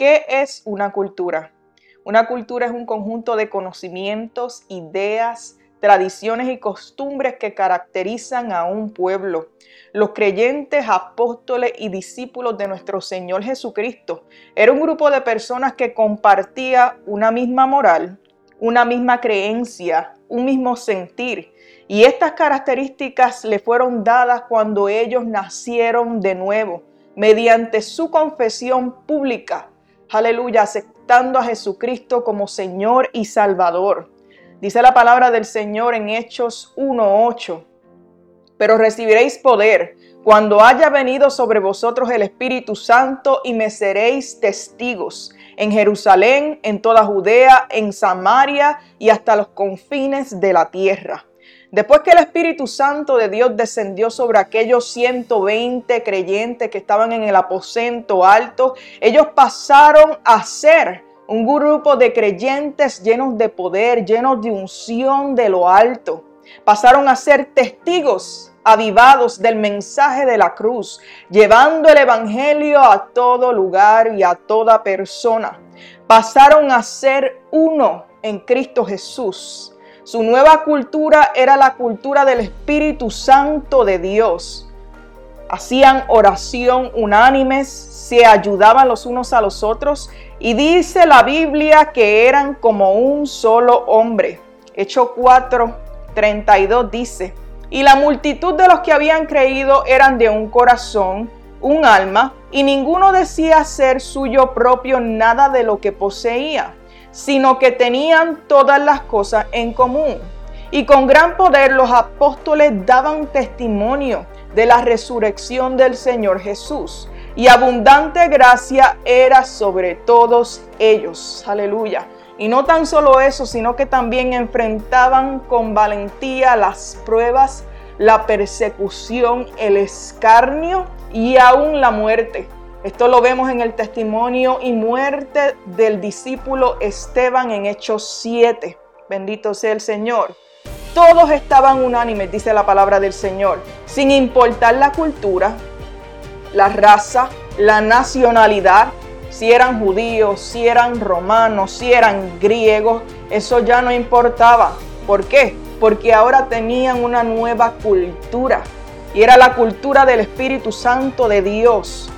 ¿Qué es una cultura? Una cultura es un conjunto de conocimientos, ideas, tradiciones y costumbres que caracterizan a un pueblo. Los creyentes, apóstoles y discípulos de nuestro Señor Jesucristo era un grupo de personas que compartía una misma moral, una misma creencia, un mismo sentir. Y estas características le fueron dadas cuando ellos nacieron de nuevo, mediante su confesión pública. Aleluya, aceptando a Jesucristo como Señor y Salvador. Dice la palabra del Señor en Hechos 1.8. Pero recibiréis poder cuando haya venido sobre vosotros el Espíritu Santo y me seréis testigos en Jerusalén, en toda Judea, en Samaria y hasta los confines de la tierra. Después que el Espíritu Santo de Dios descendió sobre aquellos 120 creyentes que estaban en el aposento alto, ellos pasaron a ser un grupo de creyentes llenos de poder, llenos de unción de lo alto. Pasaron a ser testigos avivados del mensaje de la cruz, llevando el Evangelio a todo lugar y a toda persona. Pasaron a ser uno en Cristo Jesús. Su nueva cultura era la cultura del Espíritu Santo de Dios. Hacían oración unánimes, se ayudaban los unos a los otros y dice la Biblia que eran como un solo hombre. Hecho 4, 32 dice, y la multitud de los que habían creído eran de un corazón, un alma, y ninguno decía ser suyo propio nada de lo que poseía, sino que tenían todas las cosas en común. Y con gran poder los apóstoles daban testimonio de la resurrección del Señor Jesús y abundante gracia era sobre todos ellos. Aleluya. Y no tan solo eso, sino que también enfrentaban con valentía las pruebas, la persecución, el escarnio y aún la muerte. Esto lo vemos en el testimonio y muerte del discípulo Esteban en Hechos 7. Bendito sea el Señor. Todos estaban unánimes, dice la palabra del Señor, sin importar la cultura, la raza, la nacionalidad, si eran judíos, si eran romanos, si eran griegos, eso ya no importaba. ¿Por qué? Porque ahora tenían una nueva cultura y era la cultura del Espíritu Santo de Dios.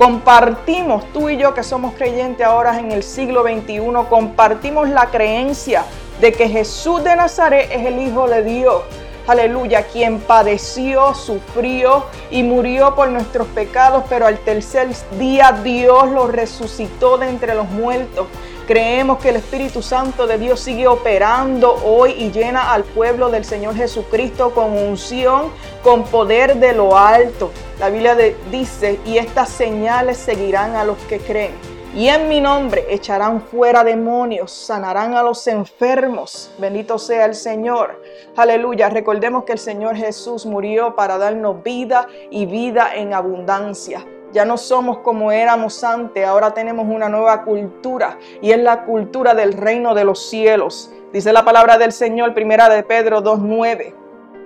Compartimos, tú y yo que somos creyentes ahora en el siglo XXI, compartimos la creencia de que Jesús de Nazaret es el Hijo de Dios aleluya, quien padeció, sufrió y murió por nuestros pecados, pero al tercer día Dios lo resucitó de entre los muertos. Creemos que el Espíritu Santo de Dios sigue operando hoy y llena al pueblo del Señor Jesucristo con unción, con poder de lo alto. La Biblia dice, y estas señales seguirán a los que creen y en mi nombre echarán fuera demonios, sanarán a los enfermos. Bendito sea el Señor. Aleluya. Recordemos que el Señor Jesús murió para darnos vida y vida en abundancia. Ya no somos como éramos antes, ahora tenemos una nueva cultura y es la cultura del reino de los cielos. Dice la palabra del Señor, primera de Pedro 2.9.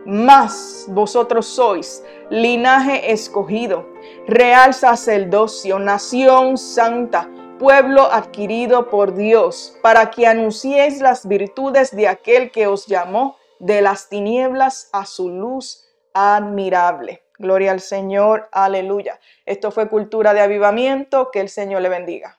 Más vosotros sois linaje escogido, real sacerdocio, nación santa pueblo adquirido por Dios, para que anunciéis las virtudes de aquel que os llamó de las tinieblas a su luz admirable. Gloria al Señor, aleluya. Esto fue cultura de avivamiento, que el Señor le bendiga.